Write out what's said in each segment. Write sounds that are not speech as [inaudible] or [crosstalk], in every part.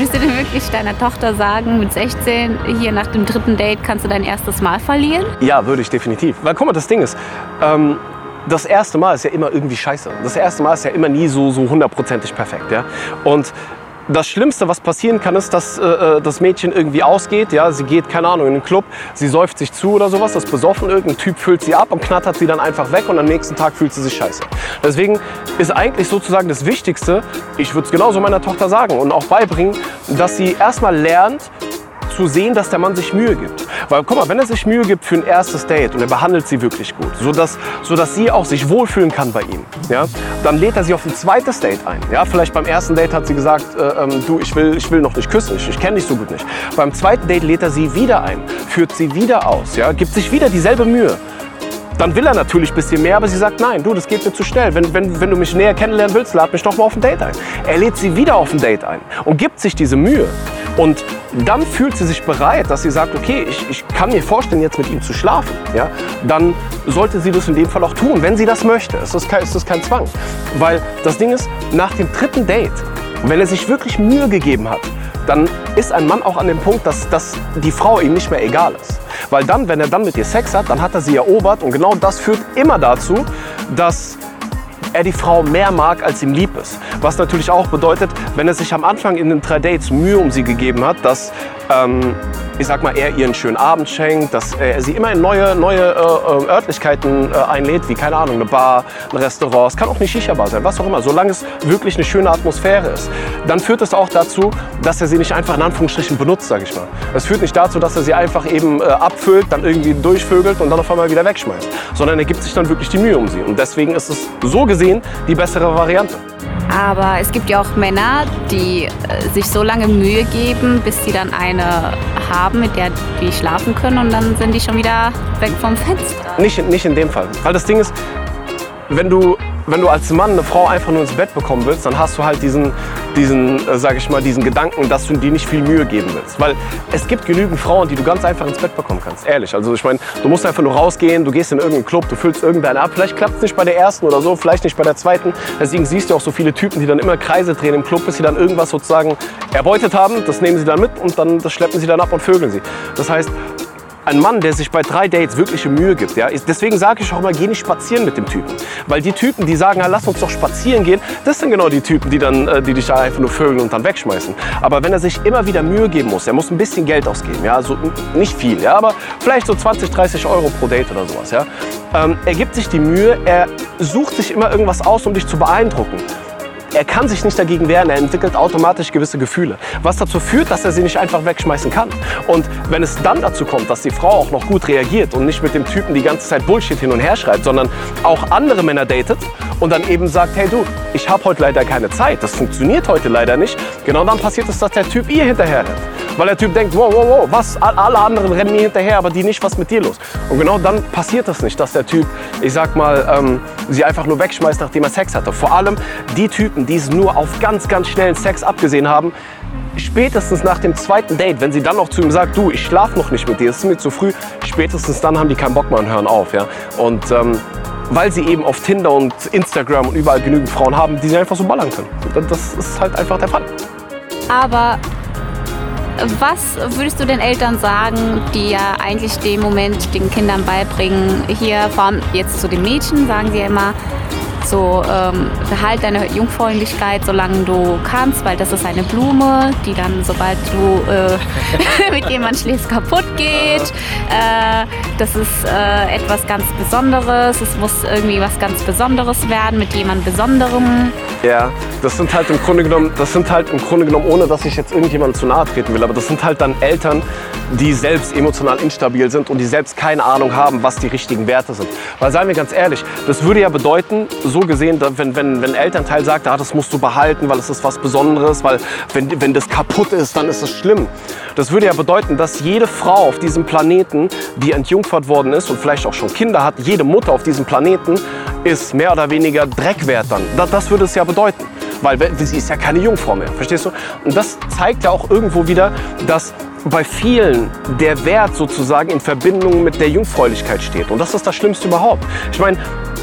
Würdest du denn wirklich deiner Tochter sagen, mit 16, hier nach dem dritten Date kannst du dein erstes Mal verlieren? Ja, würde ich definitiv. Weil guck mal, das Ding ist, ähm, das erste Mal ist ja immer irgendwie scheiße. Das erste Mal ist ja immer nie so so hundertprozentig perfekt, ja. Und das Schlimmste, was passieren kann, ist, dass äh, das Mädchen irgendwie ausgeht. Ja, sie geht, keine Ahnung, in den Club, sie säuft sich zu oder sowas, das besoffen, irgendein Typ füllt sie ab und knattert sie dann einfach weg und am nächsten Tag fühlt sie sich scheiße. Deswegen ist eigentlich sozusagen das Wichtigste, ich würde es genauso meiner Tochter sagen und auch beibringen, dass sie erstmal lernt, zu sehen, dass der Mann sich Mühe gibt. Weil guck mal, wenn er sich Mühe gibt für ein erstes Date und er behandelt sie wirklich gut, sodass, sodass sie auch sich wohlfühlen kann bei ihm, ja, dann lädt er sie auf ein zweites Date ein. Ja, vielleicht beim ersten Date hat sie gesagt, äh, ähm, du, ich will, ich will noch nicht küssen, ich, ich kenne dich so gut nicht. Beim zweiten Date lädt er sie wieder ein, führt sie wieder aus, ja, gibt sich wieder dieselbe Mühe. Dann will er natürlich ein bisschen mehr, aber sie sagt, nein, du, das geht mir zu schnell. Wenn, wenn, wenn du mich näher kennenlernen willst, lad mich doch mal auf ein Date ein. Er lädt sie wieder auf ein Date ein und gibt sich diese Mühe. Und dann fühlt sie sich bereit, dass sie sagt, okay, ich, ich kann mir vorstellen, jetzt mit ihm zu schlafen. Ja? Dann sollte sie das in dem Fall auch tun, wenn sie das möchte. Es ist kein, es ist kein Zwang. Weil das Ding ist, nach dem dritten Date, wenn er sich wirklich Mühe gegeben hat, dann ist ein Mann auch an dem Punkt, dass, dass die Frau ihm nicht mehr egal ist. Weil dann, wenn er dann mit ihr Sex hat, dann hat er sie erobert und genau das führt immer dazu, dass er die Frau mehr mag, als ihm lieb ist. Was natürlich auch bedeutet, wenn er sich am Anfang in den drei Dates Mühe um sie gegeben hat, dass ähm, ich sag mal, er ihr einen schönen Abend schenkt, dass er sie immer in neue, neue äh, äh, Örtlichkeiten äh, einlädt, wie keine Ahnung, eine Bar, ein Restaurant, es kann auch eine Shisha-Bar sein, was auch immer, solange es wirklich eine schöne Atmosphäre ist. Dann führt es auch dazu, dass er sie nicht einfach in Anführungsstrichen benutzt, sag ich mal. Es führt nicht dazu, dass er sie einfach eben äh, abfüllt, dann irgendwie durchvögelt und dann auf einmal wieder wegschmeißt, sondern er gibt sich dann wirklich die Mühe um sie. Und deswegen ist es so gesehen die bessere Variante. Aber es gibt ja auch Männer, die äh, sich so lange Mühe geben, bis sie dann eine haben, mit der die schlafen können und dann sind die schon wieder weg vom Fenster. Nicht, nicht in dem Fall. Weil das Ding ist, wenn du wenn du als Mann eine Frau einfach nur ins Bett bekommen willst, dann hast du halt diesen, diesen, äh, sag ich mal, diesen Gedanken, dass du dir nicht viel Mühe geben willst. Weil es gibt genügend Frauen, die du ganz einfach ins Bett bekommen kannst. Ehrlich. Also ich meine, du musst einfach nur rausgehen, du gehst in irgendeinen Club, du füllst irgendeine ab. Vielleicht klappt es nicht bei der ersten oder so, vielleicht nicht bei der zweiten. Deswegen siehst du auch so viele Typen, die dann immer Kreise drehen im Club, bis sie dann irgendwas sozusagen erbeutet haben. Das nehmen sie dann mit und dann das schleppen sie dann ab und vögeln sie. Das heißt, ein Mann, der sich bei drei Dates wirkliche Mühe gibt, ja, deswegen sage ich auch immer, geh nicht spazieren mit dem Typen. Weil die Typen, die sagen, ja, lass uns doch spazieren gehen, das sind genau die Typen, die, dann, äh, die dich einfach nur vögeln und dann wegschmeißen. Aber wenn er sich immer wieder Mühe geben muss, er muss ein bisschen Geld ausgeben, ja, also nicht viel, ja, aber vielleicht so 20, 30 Euro pro Date oder sowas, ja. Ähm, er gibt sich die Mühe, er sucht sich immer irgendwas aus, um dich zu beeindrucken. Er kann sich nicht dagegen wehren, er entwickelt automatisch gewisse Gefühle. Was dazu führt, dass er sie nicht einfach wegschmeißen kann. Und wenn es dann dazu kommt, dass die Frau auch noch gut reagiert und nicht mit dem Typen die ganze Zeit Bullshit hin und her schreibt, sondern auch andere Männer datet und dann eben sagt, hey du, ich habe heute leider keine Zeit, das funktioniert heute leider nicht, genau dann passiert es, dass der Typ ihr hinterher rennt. Weil der Typ denkt, wow, wow, wow, was, alle anderen rennen mir hinterher, aber die nicht, was mit dir los? Und genau dann passiert das nicht, dass der Typ, ich sag mal, ähm, sie einfach nur wegschmeißt, nachdem er Sex hatte. Vor allem die Typen, die es nur auf ganz, ganz schnellen Sex abgesehen haben, spätestens nach dem zweiten Date, wenn sie dann noch zu ihm sagt, du, ich schlaf noch nicht mit dir, es ist mir zu früh, spätestens dann haben die keinen Bock mehr und hören auf. Ja? Und ähm, weil sie eben auf Tinder und Instagram und überall genügend Frauen haben, die sie einfach so ballern können. Das ist halt einfach der Fall. Aber was würdest du den Eltern sagen, die ja eigentlich den Moment den Kindern beibringen? Hier, vor allem jetzt zu den Mädchen, sagen sie ja immer, so ähm, behalt deine Jungfräulichkeit, solange du kannst, weil das ist eine Blume, die dann, sobald du äh, [laughs] mit jemandem schläfst, kaputt geht. Äh, das ist äh, etwas ganz Besonderes. Es muss irgendwie was ganz Besonderes werden mit jemand Besonderem. Ja, das sind halt im Grunde genommen, das sind halt im Grunde genommen, ohne dass ich jetzt irgendjemandem zu nahe treten will, aber das sind halt dann Eltern, die selbst emotional instabil sind und die selbst keine Ahnung haben, was die richtigen Werte sind. Weil seien wir ganz ehrlich, das würde ja bedeuten, so gesehen, wenn, wenn, wenn ein Elternteil sagt, ah, das musst du behalten, weil es ist was Besonderes, weil wenn, wenn das kaputt ist, dann ist das schlimm. Das würde ja bedeuten, dass jede Frau auf diesem Planeten, die entjungfert worden ist und vielleicht auch schon Kinder hat, jede Mutter auf diesem Planeten ist mehr oder weniger Dreckwert dann. Das, das würde es ja bedeuten. Weil sie ist ja keine Jungfrau mehr, verstehst du? Und das zeigt ja auch irgendwo wieder, dass bei vielen der Wert sozusagen in Verbindung mit der Jungfräulichkeit steht. Und das ist das Schlimmste überhaupt. Ich meine,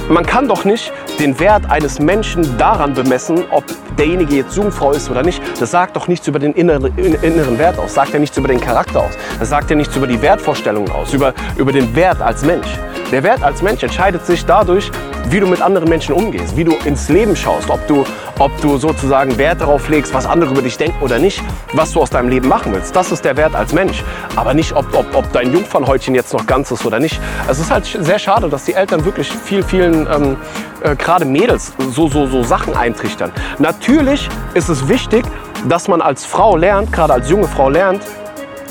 man kann doch nicht den Wert eines Menschen daran bemessen, ob derjenige jetzt Jungfrau ist oder nicht. Das sagt doch nichts über den inneren, Wert aus, sagt ja nichts über den Charakter aus, das sagt ja nichts über die Wertvorstellungen aus, über, über den Wert als Mensch. Der Wert als Mensch entscheidet sich dadurch, wie du mit anderen Menschen umgehst, wie du ins Leben schaust, ob du, ob du sozusagen Wert darauf legst, was andere über dich denken oder nicht, was du aus deinem Leben machen willst. Das ist der Wert als Mensch. Aber nicht, ob, ob, ob dein Jungfernhäutchen jetzt noch ganz ist oder nicht. Es ist halt sehr schade, dass die Eltern wirklich viel, vielen, ähm, äh, gerade Mädels, so, so, so Sachen eintrichtern. Natürlich ist es wichtig, dass man als Frau lernt, gerade als junge Frau lernt,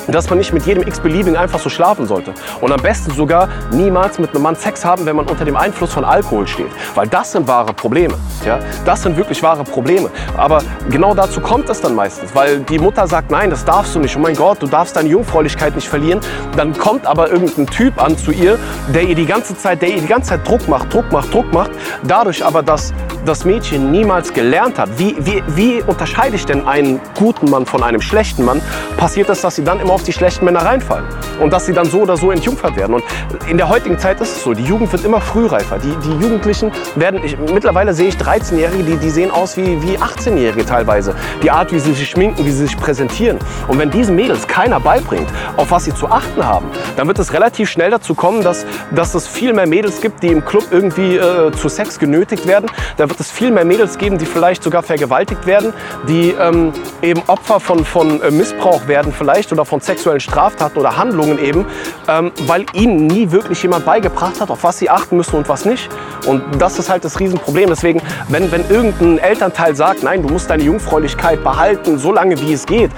dass man nicht mit jedem x-beliebigen einfach so schlafen sollte. Und am besten sogar niemals mit einem Mann Sex haben, wenn man unter dem Einfluss von Alkohol steht. Weil das sind wahre Probleme. Ja? Das sind wirklich wahre Probleme. Aber genau dazu kommt es dann meistens. Weil die Mutter sagt, nein, das darfst du nicht. Oh mein Gott, du darfst deine Jungfräulichkeit nicht verlieren. Dann kommt aber irgendein Typ an zu ihr, der ihr die ganze Zeit, der ihr die ganze Zeit Druck macht, Druck macht, Druck macht. Dadurch aber, dass das Mädchen niemals gelernt hat, wie, wie, wie unterscheide ich denn einen guten Mann von einem schlechten Mann, passiert es, dass sie dann immer auf die schlechten Männer reinfallen. Und dass sie dann so oder so entjungfert werden. Und in der heutigen Zeit ist es so, die Jugend wird immer frühreifer. Die, die Jugendlichen werden, ich, mittlerweile sehe ich 13-Jährige, die, die sehen aus wie, wie 18-Jährige teilweise. Die Art, wie sie sich schminken, wie sie sich präsentieren. Und wenn diesen Mädels keiner beibringt, auf was sie zu achten haben, dann wird es relativ schnell dazu kommen, dass, dass es viel mehr Mädels gibt, die im Club irgendwie äh, zu Sex genötigt werden. Da wird es viel mehr Mädels geben, die vielleicht sogar vergewaltigt werden, die ähm, eben Opfer von, von äh, Missbrauch werden vielleicht oder von sexuellen Straftaten oder Handlungen eben, ähm, weil ihnen nie wirklich jemand beigebracht hat, auf was sie achten müssen und was nicht. Und das ist halt das Riesenproblem. Deswegen, wenn, wenn irgendein Elternteil sagt, nein, du musst deine Jungfräulichkeit behalten, so lange wie es geht,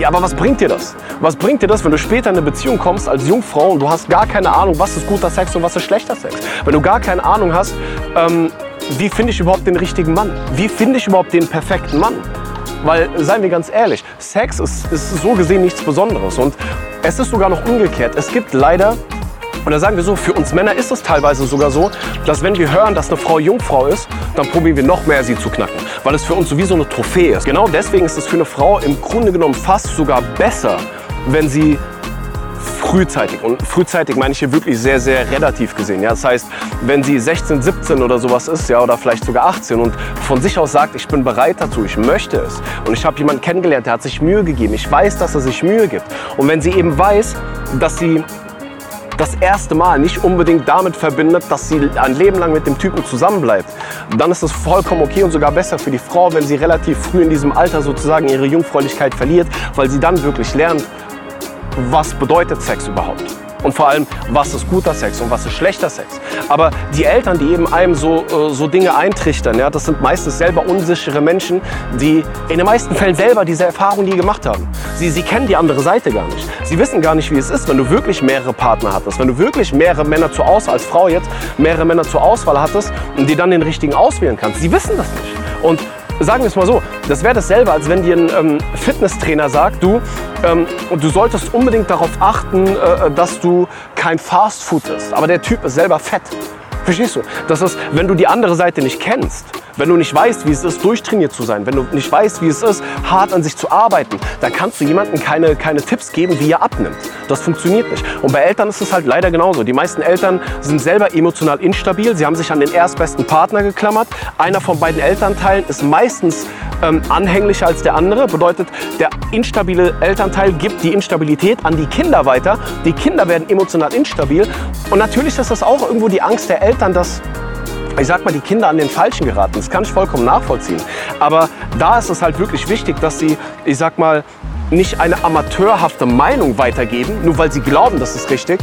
ja, aber was bringt dir das? Was bringt dir das, wenn du später in eine Beziehung kommst als Jungfrau und du hast gar keine Ahnung, was ist guter Sex und was ist schlechter Sex? Wenn du gar keine Ahnung hast, ähm, wie finde ich überhaupt den richtigen Mann? Wie finde ich überhaupt den perfekten Mann? Weil, seien wir ganz ehrlich, Sex ist, ist so gesehen nichts Besonderes. Und es ist sogar noch umgekehrt. Es gibt leider oder sagen wir so, für uns Männer ist es teilweise sogar so, dass wenn wir hören, dass eine Frau Jungfrau ist, dann probieren wir noch mehr, sie zu knacken. Weil es für uns sowieso eine Trophäe ist. Genau deswegen ist es für eine Frau im Grunde genommen fast sogar besser, wenn sie frühzeitig. Und frühzeitig meine ich hier wirklich sehr, sehr relativ gesehen. Ja? Das heißt, wenn sie 16, 17 oder sowas ist, ja, oder vielleicht sogar 18 und von sich aus sagt, ich bin bereit dazu, ich möchte es. Und ich habe jemanden kennengelernt, der hat sich Mühe gegeben. Ich weiß, dass er sich Mühe gibt. Und wenn sie eben weiß, dass sie das erste Mal nicht unbedingt damit verbindet, dass sie ein Leben lang mit dem Typen zusammenbleibt, dann ist es vollkommen okay und sogar besser für die Frau, wenn sie relativ früh in diesem Alter sozusagen ihre Jungfräulichkeit verliert, weil sie dann wirklich lernt, was bedeutet Sex überhaupt. Und vor allem, was ist guter Sex und was ist schlechter Sex. Aber die Eltern, die eben einem so, äh, so Dinge eintrichtern, ja, das sind meistens selber unsichere Menschen, die in den meisten Fällen selber diese Erfahrung nie gemacht haben. Sie, sie kennen die andere Seite gar nicht. Sie wissen gar nicht, wie es ist, wenn du wirklich mehrere Partner hattest, wenn du wirklich mehrere Männer zur Auswahl, als Frau jetzt, mehrere Männer zur Auswahl hattest und die dann den richtigen auswählen kannst. Sie wissen das nicht. Und sagen wir es mal so, das wäre dasselbe, als wenn dir ein ähm, Fitnesstrainer sagt, du, ähm, du solltest unbedingt darauf achten, äh, dass du kein Fastfood isst. Aber der Typ ist selber fett. Verstehst du? Das ist, wenn du die andere Seite nicht kennst, wenn du nicht weißt, wie es ist, durchtrainiert zu sein, wenn du nicht weißt, wie es ist, hart an sich zu arbeiten, dann kannst du jemandem keine, keine Tipps geben, wie er abnimmt. Das funktioniert nicht. Und bei Eltern ist es halt leider genauso. Die meisten Eltern sind selber emotional instabil. Sie haben sich an den erstbesten Partner geklammert. Einer von beiden Elternteilen ist meistens ähm, anhänglicher als der andere. Bedeutet, der instabile Elternteil gibt die Instabilität an die Kinder weiter. Die Kinder werden emotional instabil. Und natürlich ist das auch irgendwo die Angst der Eltern, dass ich sag mal, die Kinder an den Falschen geraten. Das kann ich vollkommen nachvollziehen. Aber da ist es halt wirklich wichtig, dass sie, ich sag mal, nicht eine amateurhafte Meinung weitergeben, nur weil sie glauben, das ist richtig,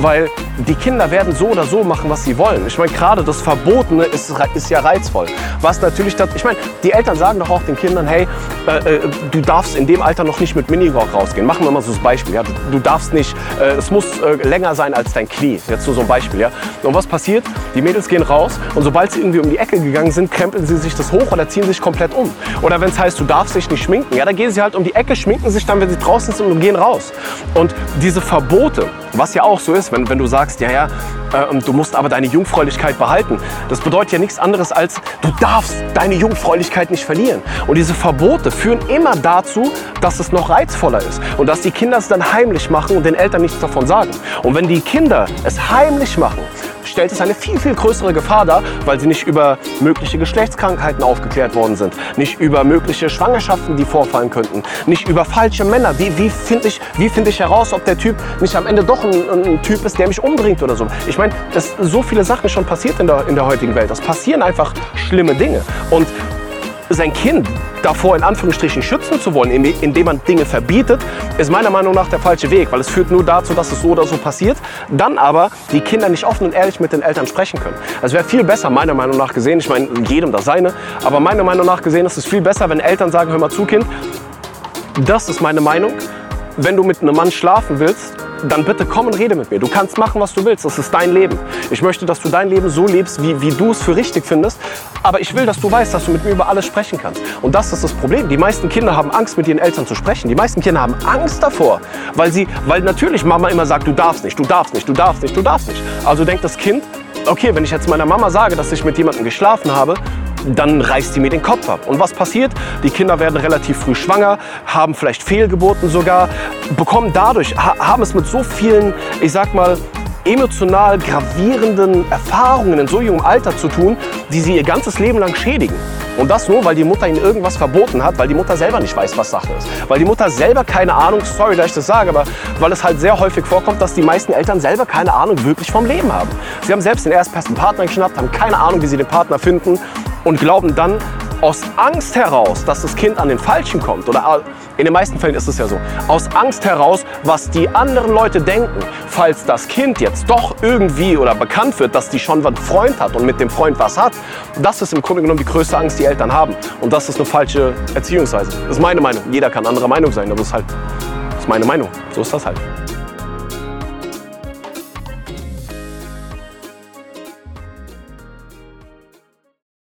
weil die Kinder werden so oder so machen, was sie wollen. Ich meine, gerade das Verbotene ist, ist ja reizvoll. Was natürlich, das, ich meine, die Eltern sagen doch auch den Kindern, hey, äh, äh, du darfst in dem Alter noch nicht mit Minirock rausgehen. Machen wir mal so das Beispiel. Ja? Du, du darfst nicht, äh, es muss äh, länger sein als dein Knie. Jetzt so, so ein Beispiel. Ja? Und was passiert? Die Mädels gehen raus und sobald sie irgendwie um die Ecke gegangen sind, krempeln sie sich das hoch oder ziehen sich komplett um. Oder wenn es heißt, du darfst dich nicht schminken, ja, dann gehen sie halt um die Ecke, schminken sich dann, wenn sie draußen sind und gehen raus. Und diese Verbote, was ja auch so ist, wenn, wenn du sagst, ja, ja, äh, du musst aber deine Jungfräulichkeit behalten. Das bedeutet ja nichts anderes als, du darfst deine Jungfräulichkeit nicht verlieren. Und diese Verbote führen immer dazu, dass es noch reizvoller ist. Und dass die Kinder es dann heimlich machen und den Eltern nichts davon sagen. Und wenn die Kinder es heimlich machen, stellt es eine viel, viel größere Gefahr dar, weil sie nicht über mögliche Geschlechtskrankheiten aufgeklärt worden sind, nicht über mögliche Schwangerschaften, die vorfallen könnten, nicht über falsche Männer. Wie, wie finde ich, find ich heraus, ob der Typ nicht am Ende doch ein, ein Typ ist, der mich umbringt oder so. Ich meine, dass so viele Sachen schon passiert in der, in der heutigen Welt. Es passieren einfach schlimme Dinge. Und sein Kind davor in Anführungsstrichen schützen zu wollen, indem man Dinge verbietet, ist meiner Meinung nach der falsche Weg, weil es führt nur dazu, dass es so oder so passiert, dann aber die Kinder nicht offen und ehrlich mit den Eltern sprechen können. Es wäre viel besser, meiner Meinung nach gesehen, ich meine, jedem das seine, aber meiner Meinung nach gesehen ist es viel besser, wenn Eltern sagen, hör mal zu, Kind, das ist meine Meinung, wenn du mit einem Mann schlafen willst, dann bitte komm und rede mit mir. Du kannst machen, was du willst. Das ist dein Leben. Ich möchte, dass du dein Leben so lebst, wie, wie du es für richtig findest. Aber ich will, dass du weißt, dass du mit mir über alles sprechen kannst. Und das ist das Problem. Die meisten Kinder haben Angst, mit ihren Eltern zu sprechen. Die meisten Kinder haben Angst davor, weil sie, weil natürlich Mama immer sagt, du darfst nicht, du darfst nicht, du darfst nicht, du darfst nicht. Also denkt das Kind, okay, wenn ich jetzt meiner Mama sage, dass ich mit jemandem geschlafen habe, dann reißt die mir den Kopf ab. Und was passiert? Die Kinder werden relativ früh schwanger, haben vielleicht Fehlgeburten sogar, bekommen dadurch, haben es mit so vielen, ich sag mal, emotional gravierenden Erfahrungen in so jungem Alter zu tun, die sie ihr ganzes Leben lang schädigen. Und das nur, weil die Mutter ihnen irgendwas verboten hat, weil die Mutter selber nicht weiß, was Sache ist. Weil die Mutter selber keine Ahnung, sorry, dass ich das sage, aber weil es halt sehr häufig vorkommt, dass die meisten Eltern selber keine Ahnung wirklich vom Leben haben. Sie haben selbst den erstbesten Partner geschnappt, haben keine Ahnung, wie sie den Partner finden und glauben dann aus Angst heraus, dass das Kind an den Falschen kommt, oder in den meisten Fällen ist es ja so, aus Angst heraus, was die anderen Leute denken, falls das Kind jetzt doch irgendwie oder bekannt wird, dass die schon einen Freund hat und mit dem Freund was hat, das ist im Grunde genommen die größte Angst, die Eltern haben. Und das ist eine falsche Erziehungsweise. Das ist meine Meinung. Jeder kann anderer Meinung sein, aber das ist halt das ist meine Meinung. So ist das halt.